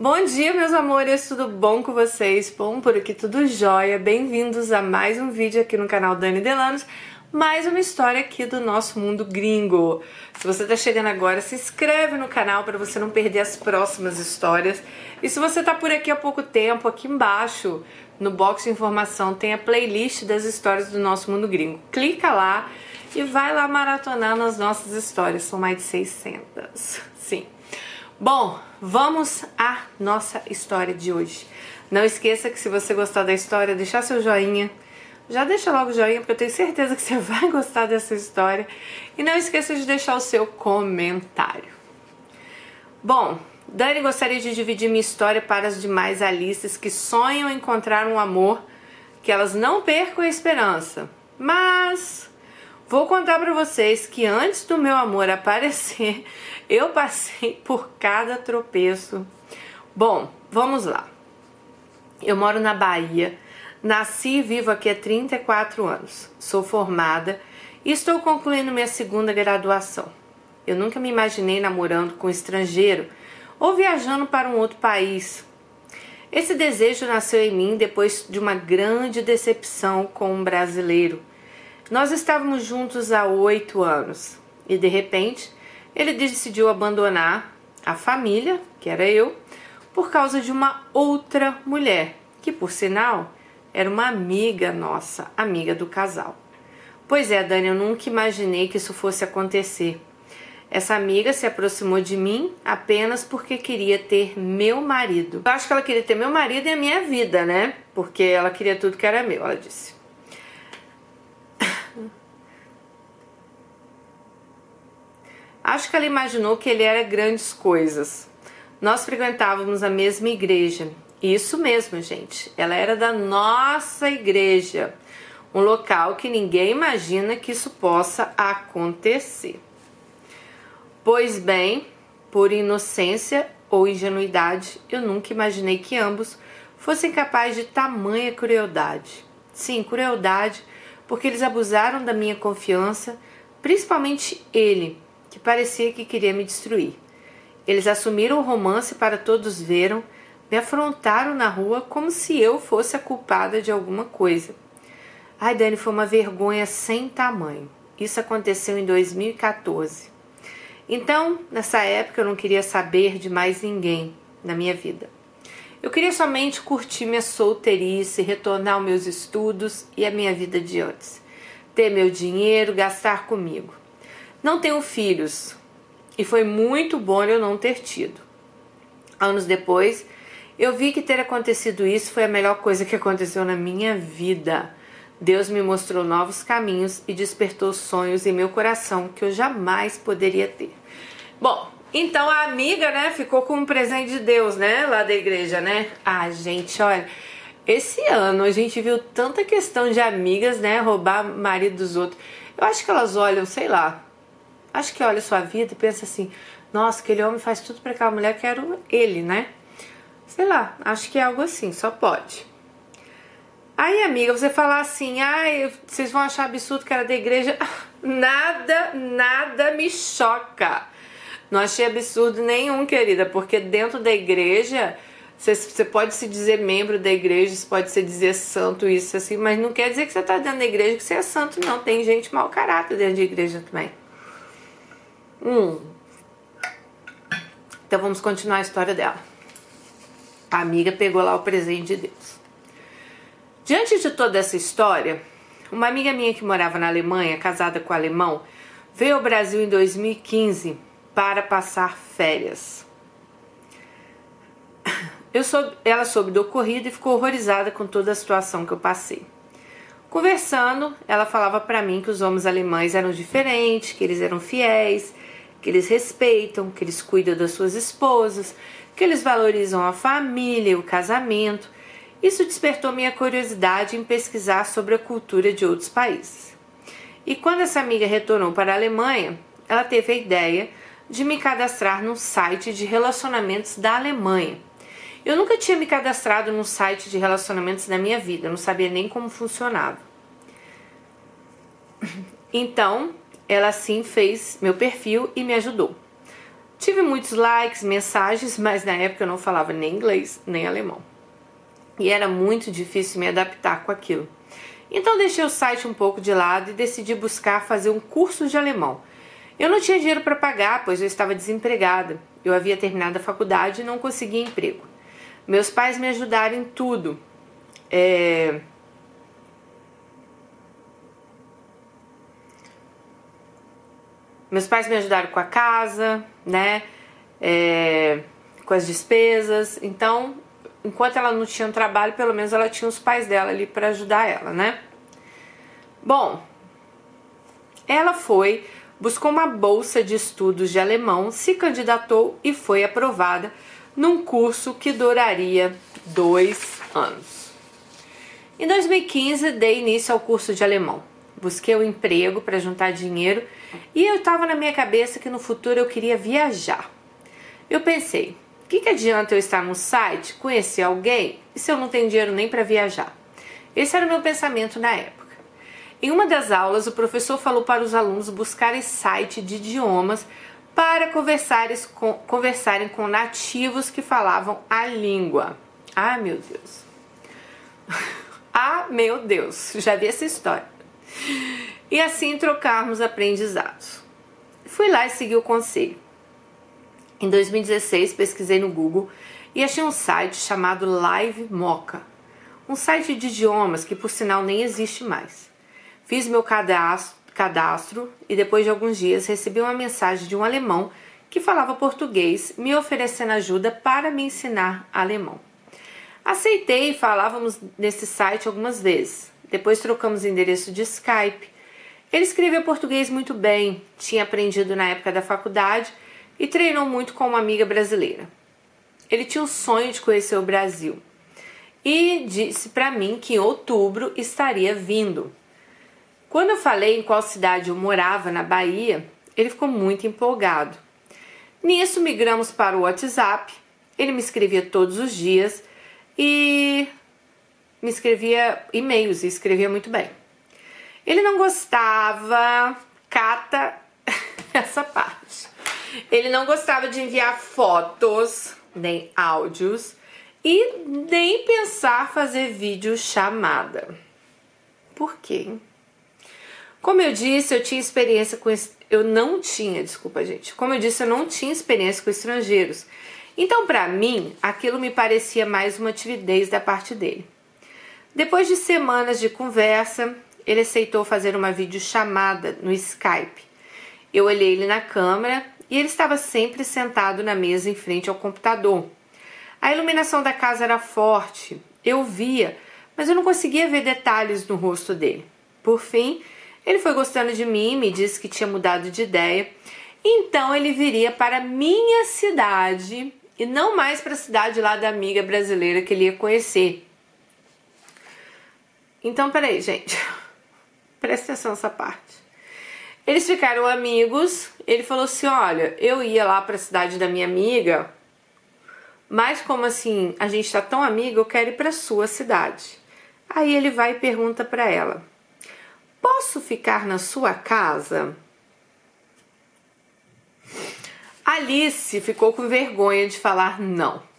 Bom dia, meus amores, tudo bom com vocês? Bom, por aqui tudo jóia. Bem-vindos a mais um vídeo aqui no canal Dani Delanos, mais uma história aqui do nosso mundo gringo. Se você tá chegando agora, se inscreve no canal para você não perder as próximas histórias. E se você tá por aqui há pouco tempo, aqui embaixo, no box de informação, tem a playlist das histórias do nosso mundo gringo. Clica lá e vai lá maratonar nas nossas histórias, são mais de 600. Sim. Bom, vamos à nossa história de hoje. Não esqueça que se você gostar da história, deixar seu joinha. Já deixa logo o joinha, porque eu tenho certeza que você vai gostar dessa história. E não esqueça de deixar o seu comentário. Bom, Dani gostaria de dividir minha história para as demais Alices que sonham encontrar um amor, que elas não percam a esperança. Mas Vou contar para vocês que antes do meu amor aparecer, eu passei por cada tropeço. Bom, vamos lá. Eu moro na Bahia, nasci e vivo aqui há 34 anos. Sou formada e estou concluindo minha segunda graduação. Eu nunca me imaginei namorando com um estrangeiro ou viajando para um outro país. Esse desejo nasceu em mim depois de uma grande decepção com um brasileiro nós estávamos juntos há oito anos e de repente ele decidiu abandonar a família, que era eu, por causa de uma outra mulher, que por sinal era uma amiga nossa, amiga do casal. Pois é, Dani, eu nunca imaginei que isso fosse acontecer. Essa amiga se aproximou de mim apenas porque queria ter meu marido. Eu acho que ela queria ter meu marido e a minha vida, né? Porque ela queria tudo que era meu, ela disse. Acho que ela imaginou que ele era grandes coisas. Nós frequentávamos a mesma igreja. Isso mesmo, gente. Ela era da nossa igreja. Um local que ninguém imagina que isso possa acontecer. Pois bem, por inocência ou ingenuidade, eu nunca imaginei que ambos fossem capazes de tamanha crueldade. Sim, crueldade, porque eles abusaram da minha confiança, principalmente ele que parecia que queria me destruir. Eles assumiram o romance para todos veram, me afrontaram na rua como se eu fosse a culpada de alguma coisa. Ai, Dani, foi uma vergonha sem tamanho. Isso aconteceu em 2014. Então, nessa época, eu não queria saber de mais ninguém na minha vida. Eu queria somente curtir minha solteirice, retornar aos meus estudos e a minha vida de antes. Ter meu dinheiro, gastar comigo. Não tenho filhos e foi muito bom eu não ter tido. Anos depois, eu vi que ter acontecido isso foi a melhor coisa que aconteceu na minha vida. Deus me mostrou novos caminhos e despertou sonhos em meu coração que eu jamais poderia ter. Bom, então a amiga, né, ficou com um presente de Deus, né, lá da igreja, né? Ah, gente, olha, esse ano a gente viu tanta questão de amigas, né, roubar marido dos outros. Eu acho que elas olham, sei lá, Acho que olha sua vida e pensa assim: nossa, aquele homem faz tudo para aquela mulher, quero ele, né? Sei lá, acho que é algo assim, só pode. Aí, amiga, você falar assim, ai, vocês vão achar absurdo que era da igreja. Nada, nada me choca. Não achei absurdo nenhum, querida, porque dentro da igreja você, pode se dizer membro da igreja, você pode se dizer santo, isso assim, mas não quer dizer que você está dentro da igreja que você é santo, não. Tem gente mau caráter dentro da igreja também. Hum. Então vamos continuar a história dela. A amiga pegou lá o presente de Deus. Diante de toda essa história, uma amiga minha que morava na Alemanha, casada com um alemão, veio ao Brasil em 2015 para passar férias. Soube, ela soube do ocorrido e ficou horrorizada com toda a situação que eu passei. Conversando, ela falava para mim que os homens alemães eram diferentes, que eles eram fiéis, que eles respeitam, que eles cuidam das suas esposas, que eles valorizam a família, o casamento. Isso despertou minha curiosidade em pesquisar sobre a cultura de outros países. E quando essa amiga retornou para a Alemanha, ela teve a ideia de me cadastrar num site de relacionamentos da Alemanha. Eu nunca tinha me cadastrado num site de relacionamentos na minha vida, não sabia nem como funcionava. Então, ela sim fez meu perfil e me ajudou. Tive muitos likes, mensagens, mas na época eu não falava nem inglês nem alemão. E era muito difícil me adaptar com aquilo. Então deixei o site um pouco de lado e decidi buscar fazer um curso de alemão. Eu não tinha dinheiro para pagar, pois eu estava desempregada. Eu havia terminado a faculdade e não conseguia emprego. Meus pais me ajudaram em tudo. É... Meus pais me ajudaram com a casa, né? É... Com as despesas. Então, enquanto ela não tinha um trabalho, pelo menos ela tinha os pais dela ali para ajudar ela, né? Bom, ela foi, buscou uma bolsa de estudos de alemão, se candidatou e foi aprovada num curso que duraria dois anos. Em 2015, dei início ao curso de alemão. Busquei um emprego para juntar dinheiro e eu estava na minha cabeça que no futuro eu queria viajar. Eu pensei, o que, que adianta eu estar no site, conhecer alguém, se eu não tenho dinheiro nem para viajar? Esse era o meu pensamento na época. Em uma das aulas, o professor falou para os alunos buscarem site de idiomas para conversarem com, conversarem com nativos que falavam a língua. Ah, meu Deus. ah, meu Deus. Já vi essa história. E assim trocarmos aprendizados. Fui lá e segui o conselho. Em 2016, pesquisei no Google e achei um site chamado Live Mocha, um site de idiomas que, por sinal, nem existe mais. Fiz meu cadastro, cadastro e depois de alguns dias recebi uma mensagem de um alemão que falava português me oferecendo ajuda para me ensinar alemão. Aceitei e falávamos nesse site algumas vezes. Depois trocamos endereço de Skype. Ele escrevia português muito bem, tinha aprendido na época da faculdade e treinou muito com uma amiga brasileira. Ele tinha o sonho de conhecer o Brasil e disse para mim que em outubro estaria vindo. Quando eu falei em qual cidade eu morava na Bahia, ele ficou muito empolgado. Nisso migramos para o WhatsApp. Ele me escrevia todos os dias e me escrevia e-mails e escrevia muito bem. Ele não gostava, cata essa parte. Ele não gostava de enviar fotos, nem áudios e nem pensar fazer vídeo chamada. Por quê? Como eu disse, eu tinha experiência com eu não tinha, desculpa, gente. Como eu disse, eu não tinha experiência com estrangeiros. Então, para mim, aquilo me parecia mais uma timidez da parte dele. Depois de semanas de conversa, ele aceitou fazer uma videochamada no Skype. Eu olhei ele na câmera e ele estava sempre sentado na mesa em frente ao computador. A iluminação da casa era forte, eu via, mas eu não conseguia ver detalhes no rosto dele. Por fim, ele foi gostando de mim, me disse que tinha mudado de ideia. Então ele viria para minha cidade e não mais para a cidade lá da amiga brasileira que ele ia conhecer. Então, peraí, gente. Presta atenção nessa parte. Eles ficaram amigos. Ele falou assim: Olha, eu ia lá para a cidade da minha amiga, mas como assim a gente tá tão amigo, eu quero ir para sua cidade. Aí ele vai e pergunta para ela: Posso ficar na sua casa? Alice ficou com vergonha de falar não.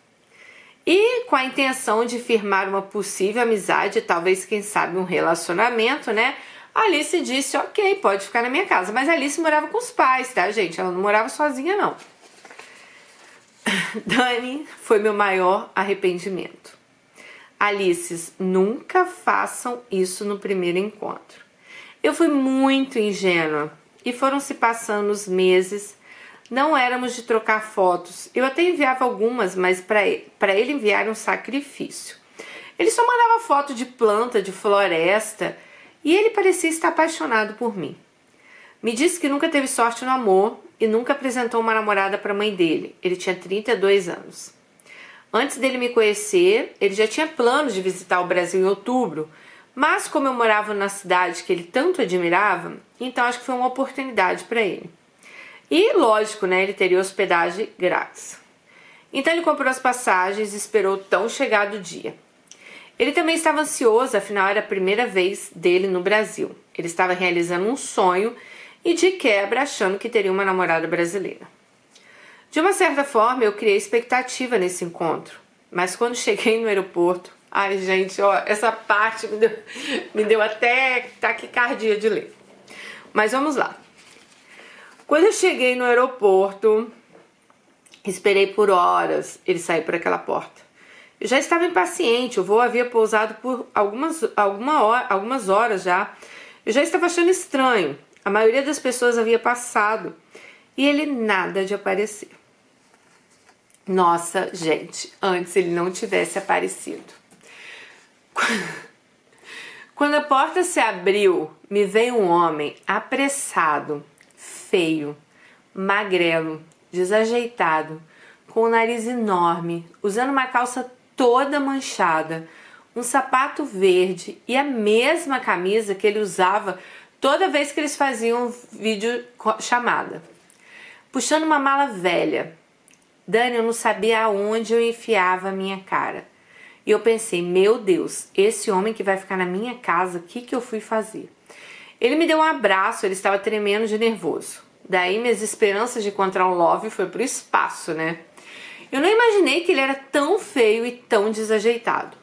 E com a intenção de firmar uma possível amizade, talvez, quem sabe, um relacionamento, né? Alice disse: Ok, pode ficar na minha casa. Mas Alice morava com os pais, tá, gente? Ela não morava sozinha, não. Dani foi meu maior arrependimento. Alices, nunca façam isso no primeiro encontro. Eu fui muito ingênua e foram se passando os meses. Não éramos de trocar fotos. Eu até enviava algumas, mas para ele enviar um sacrifício. Ele só mandava foto de planta, de floresta, e ele parecia estar apaixonado por mim. Me disse que nunca teve sorte no amor e nunca apresentou uma namorada para a mãe dele. Ele tinha 32 anos. Antes dele me conhecer, ele já tinha planos de visitar o Brasil em outubro, mas como eu morava na cidade que ele tanto admirava, então acho que foi uma oportunidade para ele. E lógico, né, ele teria hospedagem grátis. Então ele comprou as passagens e esperou tão chegado o dia. Ele também estava ansioso, afinal era a primeira vez dele no Brasil. Ele estava realizando um sonho e de quebra achando que teria uma namorada brasileira. De uma certa forma, eu criei expectativa nesse encontro, mas quando cheguei no aeroporto, ai gente, ó, essa parte me deu, me deu até taquicardia de ler. Mas vamos lá. Quando eu cheguei no aeroporto, esperei por horas ele sair por aquela porta. Eu já estava impaciente, o voo havia pousado por algumas, alguma hora, algumas horas já. Eu já estava achando estranho. A maioria das pessoas havia passado e ele nada de aparecer. Nossa, gente, antes ele não tivesse aparecido. Quando a porta se abriu, me veio um homem apressado, feio, magrelo, desajeitado, com o nariz enorme, usando uma calça toda manchada, um sapato verde e a mesma camisa que ele usava toda vez que eles faziam vídeo chamada. Puxando uma mala velha, Dani, eu não sabia aonde eu enfiava a minha cara. E eu pensei, meu Deus, esse homem que vai ficar na minha casa, o que, que eu fui fazer? Ele me deu um abraço, ele estava tremendo de nervoso. Daí minhas esperanças de encontrar um love foi pro espaço, né? Eu não imaginei que ele era tão feio e tão desajeitado.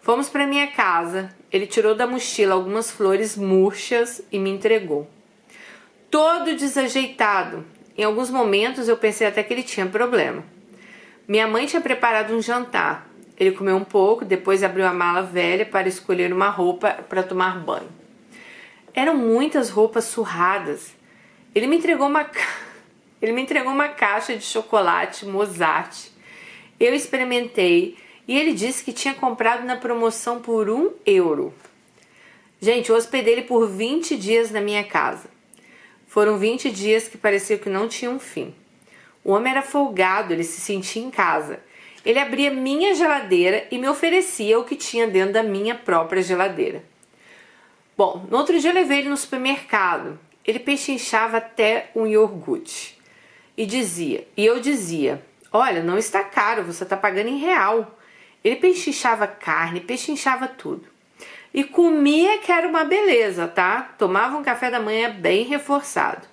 Fomos para minha casa, ele tirou da mochila algumas flores murchas e me entregou. Todo desajeitado, em alguns momentos eu pensei até que ele tinha problema. Minha mãe tinha preparado um jantar. Ele comeu um pouco, depois abriu a mala velha para escolher uma roupa para tomar banho. Eram muitas roupas surradas. Ele me entregou uma ele me entregou uma caixa de chocolate Mozart. Eu experimentei e ele disse que tinha comprado na promoção por um euro. Gente, eu hospedei ele por 20 dias na minha casa. Foram 20 dias que parecia que não tinham fim. O homem era folgado, ele se sentia em casa. Ele abria minha geladeira e me oferecia o que tinha dentro da minha própria geladeira. Bom, no outro dia eu levei ele no supermercado. Ele pechinchava até um iogurte. E dizia, e eu dizia: Olha, não está caro, você está pagando em real. Ele pechinchava carne, pechinchava tudo. E comia que era uma beleza, tá? Tomava um café da manhã bem reforçado.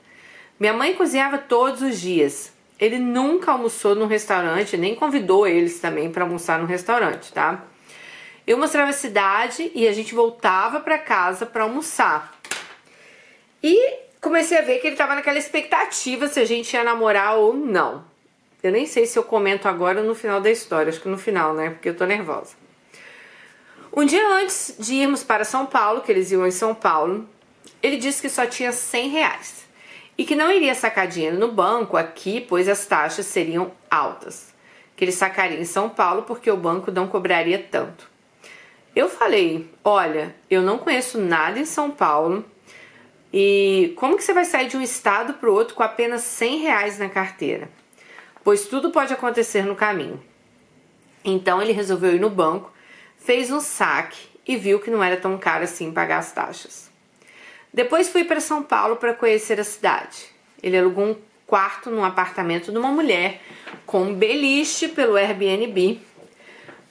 Minha mãe cozinhava todos os dias. Ele nunca almoçou num restaurante, nem convidou eles também para almoçar no restaurante, tá? Eu mostrava a cidade e a gente voltava para casa para almoçar. E comecei a ver que ele estava naquela expectativa se a gente ia namorar ou não. Eu nem sei se eu comento agora no final da história, acho que no final, né? Porque eu tô nervosa. Um dia antes de irmos para São Paulo, que eles iam em São Paulo, ele disse que só tinha 100 reais e que não iria sacar dinheiro no banco aqui, pois as taxas seriam altas. Que ele sacaria em São Paulo porque o banco não cobraria tanto. Eu falei: Olha, eu não conheço nada em São Paulo e como que você vai sair de um estado para o outro com apenas 100 reais na carteira? Pois tudo pode acontecer no caminho. Então ele resolveu ir no banco fez um saque e viu que não era tão caro assim pagar as taxas. Depois fui para São Paulo para conhecer a cidade. Ele alugou um quarto num apartamento de uma mulher com um beliche pelo Airbnb.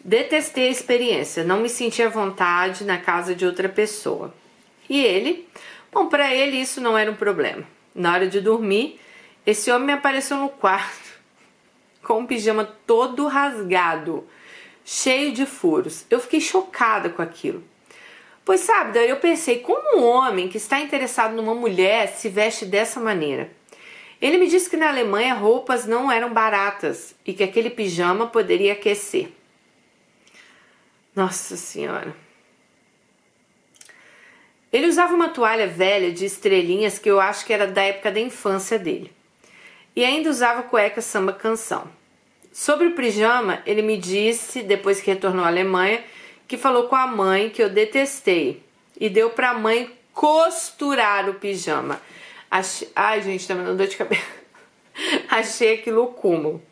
Detestei a experiência, não me senti à vontade na casa de outra pessoa. E ele, bom, para ele isso não era um problema. Na hora de dormir, esse homem me apareceu no quarto com um pijama todo rasgado cheio de furos. Eu fiquei chocada com aquilo. Pois sabe, daí eu pensei, como um homem que está interessado numa mulher se veste dessa maneira? Ele me disse que na Alemanha roupas não eram baratas e que aquele pijama poderia aquecer. Nossa Senhora. Ele usava uma toalha velha de estrelinhas que eu acho que era da época da infância dele. E ainda usava cueca samba canção. Sobre o pijama, ele me disse, depois que retornou à Alemanha, que falou com a mãe que eu detestei e deu para a mãe costurar o pijama. Achei... Ai, gente, tá me dando dor de cabeça. Achei aquilo cúmulo.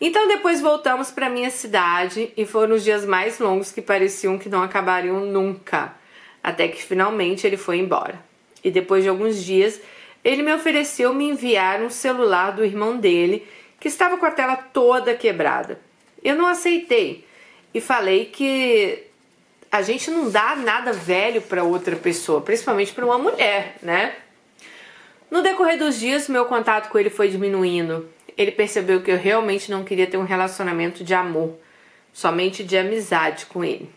Então depois voltamos para minha cidade e foram os dias mais longos que pareciam que não acabariam nunca, até que finalmente ele foi embora. E depois de alguns dias, ele me ofereceu me enviar um celular do irmão dele que estava com a tela toda quebrada. Eu não aceitei e falei que a gente não dá nada velho para outra pessoa, principalmente para uma mulher, né? No decorrer dos dias, meu contato com ele foi diminuindo. Ele percebeu que eu realmente não queria ter um relacionamento de amor, somente de amizade com ele.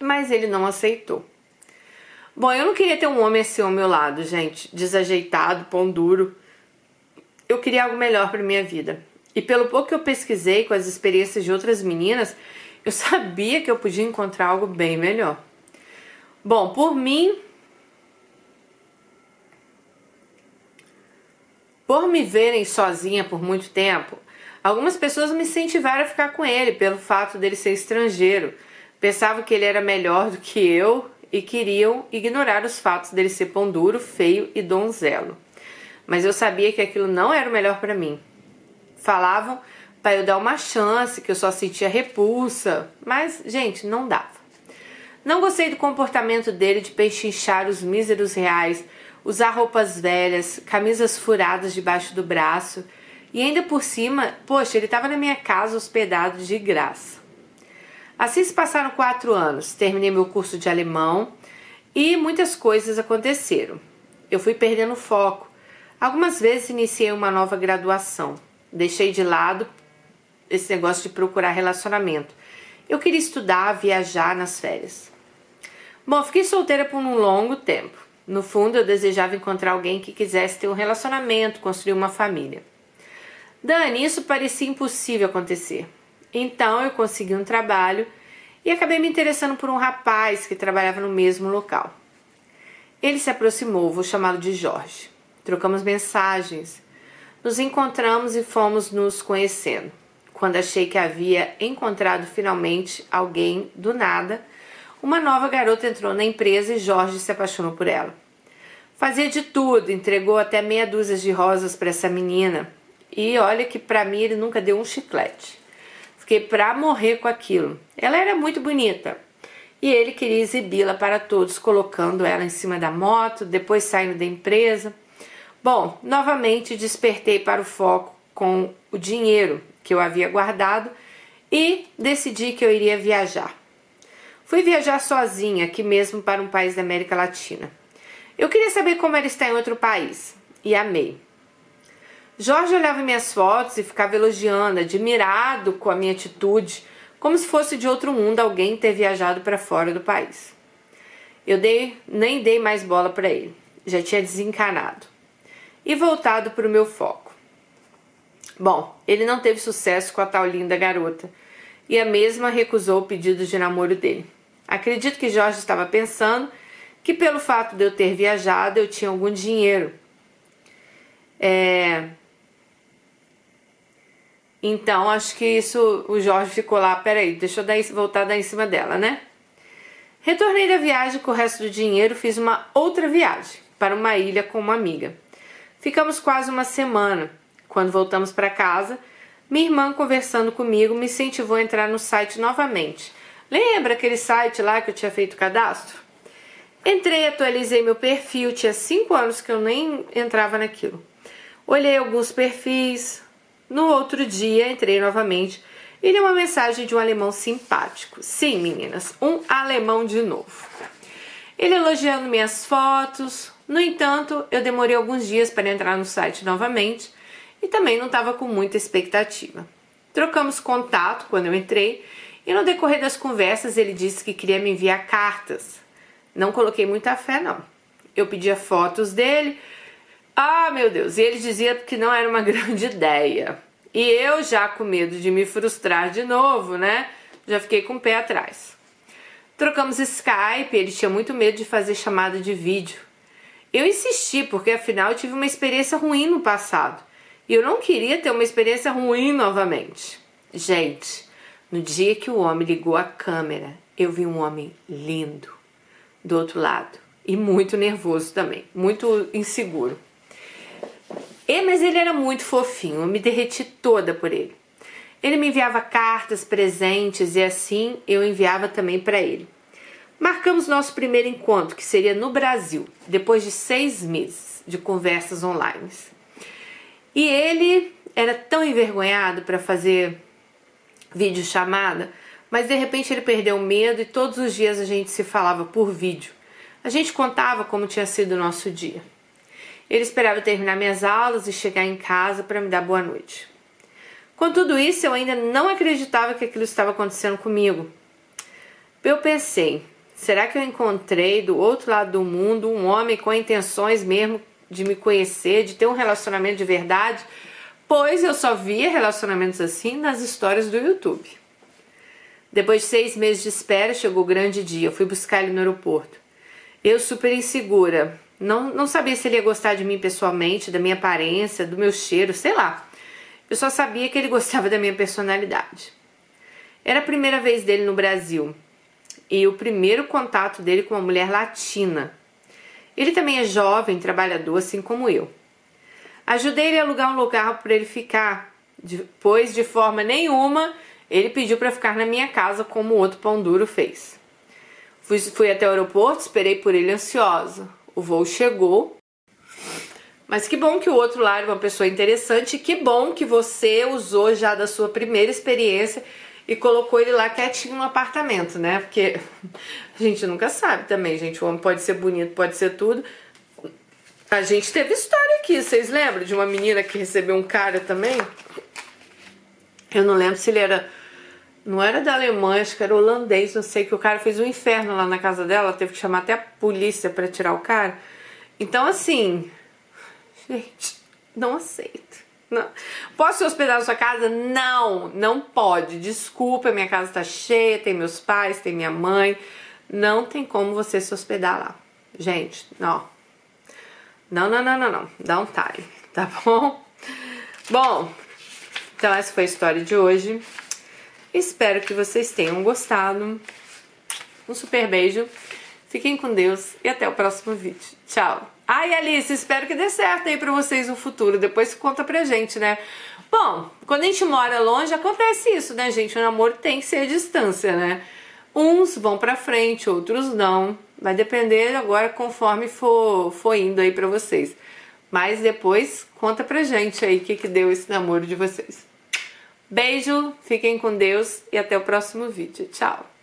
Mas ele não aceitou. Bom, eu não queria ter um homem assim ao meu lado, gente, desajeitado, pão duro. Eu queria algo melhor para minha vida. E pelo pouco que eu pesquisei com as experiências de outras meninas, eu sabia que eu podia encontrar algo bem melhor. Bom, por mim, por me verem sozinha por muito tempo, algumas pessoas me incentivaram a ficar com ele pelo fato dele ser estrangeiro. Pensavam que ele era melhor do que eu e queriam ignorar os fatos dele ser pão duro, feio e donzelo. Mas eu sabia que aquilo não era o melhor para mim falavam para eu dar uma chance, que eu só sentia repulsa, mas, gente, não dava. Não gostei do comportamento dele de pechinchar os míseros reais, usar roupas velhas, camisas furadas debaixo do braço e ainda por cima, poxa, ele estava na minha casa hospedado de graça. Assim se passaram quatro anos, terminei meu curso de alemão e muitas coisas aconteceram. Eu fui perdendo foco. Algumas vezes iniciei uma nova graduação. Deixei de lado esse negócio de procurar relacionamento. Eu queria estudar, viajar nas férias. Bom, fiquei solteira por um longo tempo. No fundo, eu desejava encontrar alguém que quisesse ter um relacionamento, construir uma família. Dani, isso parecia impossível acontecer. Então, eu consegui um trabalho e acabei me interessando por um rapaz que trabalhava no mesmo local. Ele se aproximou, vou chamá-lo de Jorge. Trocamos mensagens. Nos encontramos e fomos nos conhecendo. Quando achei que havia encontrado finalmente alguém do nada, uma nova garota entrou na empresa e Jorge se apaixonou por ela. Fazia de tudo, entregou até meia dúzia de rosas para essa menina. E olha que para mim ele nunca deu um chiclete. Fiquei pra morrer com aquilo. Ela era muito bonita. E ele queria exibi-la para todos, colocando ela em cima da moto, depois saindo da empresa. Bom, novamente despertei para o foco com o dinheiro que eu havia guardado e decidi que eu iria viajar. Fui viajar sozinha, aqui mesmo para um país da América Latina. Eu queria saber como era estar em outro país e amei. Jorge olhava minhas fotos e ficava elogiando, admirado com a minha atitude, como se fosse de outro mundo alguém ter viajado para fora do país. Eu dei, nem dei mais bola para ele, já tinha desencanado e voltado para o meu foco. Bom, ele não teve sucesso com a tal linda garota e a mesma recusou o pedido de namoro dele. Acredito que Jorge estava pensando que pelo fato de eu ter viajado eu tinha algum dinheiro. É... Então acho que isso o Jorge ficou lá, peraí, deixa eu dar, voltar a dar em cima dela, né? Retornei da viagem com o resto do dinheiro, fiz uma outra viagem para uma ilha com uma amiga. Ficamos quase uma semana. Quando voltamos para casa, minha irmã, conversando comigo, me incentivou a entrar no site novamente. Lembra aquele site lá que eu tinha feito cadastro? Entrei, atualizei meu perfil, tinha cinco anos que eu nem entrava naquilo. Olhei alguns perfis. No outro dia, entrei novamente e li uma mensagem de um alemão simpático. Sim, meninas, um alemão de novo. Ele elogiando minhas fotos, no entanto, eu demorei alguns dias para entrar no site novamente e também não estava com muita expectativa. Trocamos contato quando eu entrei e no decorrer das conversas ele disse que queria me enviar cartas. Não coloquei muita fé, não. Eu pedia fotos dele. Ah, meu Deus! E ele dizia que não era uma grande ideia. E eu, já com medo de me frustrar de novo, né? Já fiquei com o pé atrás. Trocamos Skype, ele tinha muito medo de fazer chamada de vídeo. Eu insisti, porque afinal eu tive uma experiência ruim no passado. E eu não queria ter uma experiência ruim novamente. Gente, no dia que o homem ligou a câmera, eu vi um homem lindo do outro lado. E muito nervoso também, muito inseguro. E, mas ele era muito fofinho, eu me derreti toda por ele. Ele me enviava cartas, presentes e assim eu enviava também para ele. Marcamos nosso primeiro encontro, que seria no Brasil, depois de seis meses de conversas online. E ele era tão envergonhado para fazer videochamada, mas de repente ele perdeu o medo e todos os dias a gente se falava por vídeo. A gente contava como tinha sido o nosso dia. Ele esperava terminar minhas aulas e chegar em casa para me dar boa noite. Com tudo isso, eu ainda não acreditava que aquilo estava acontecendo comigo. Eu pensei, será que eu encontrei do outro lado do mundo um homem com intenções mesmo de me conhecer, de ter um relacionamento de verdade? Pois eu só via relacionamentos assim nas histórias do YouTube. Depois de seis meses de espera, chegou o grande dia. Eu fui buscar ele no aeroporto. Eu super insegura. Não, não sabia se ele ia gostar de mim pessoalmente, da minha aparência, do meu cheiro, sei lá. Eu só sabia que ele gostava da minha personalidade. Era a primeira vez dele no Brasil e o primeiro contato dele com uma mulher latina. Ele também é jovem, trabalhador, assim como eu. Ajudei ele a alugar um lugar para ele ficar, pois de forma nenhuma ele pediu para ficar na minha casa como o outro pão duro fez. Fui, fui até o aeroporto, esperei por ele ansiosa. O voo chegou mas que bom que o outro lá é uma pessoa interessante, que bom que você usou já da sua primeira experiência e colocou ele lá quietinho no apartamento, né? Porque a gente nunca sabe também, gente. O homem pode ser bonito, pode ser tudo. A gente teve história aqui, vocês lembram de uma menina que recebeu um cara também? Eu não lembro se ele era. Não era da Alemanha, acho que era holandês, não sei, que o cara fez um inferno lá na casa dela, teve que chamar até a polícia para tirar o cara. Então, assim, Gente, não aceito. Não. Posso se hospedar na sua casa? Não, não pode. Desculpa, minha casa tá cheia, tem meus pais, tem minha mãe. Não tem como você se hospedar lá. Gente, não. Não, não, não, não, não. Dá um time, tá bom? Bom, então essa foi a história de hoje. Espero que vocês tenham gostado. Um super beijo. Fiquem com Deus e até o próximo vídeo. Tchau! Ai, Alice, espero que dê certo aí pra vocês no futuro. Depois conta pra gente, né? Bom, quando a gente mora longe, acontece isso, né, gente? O namoro tem que ser a distância, né? Uns vão pra frente, outros não. Vai depender agora conforme for, for indo aí pra vocês. Mas depois conta pra gente aí o que, que deu esse namoro de vocês. Beijo, fiquem com Deus e até o próximo vídeo. Tchau!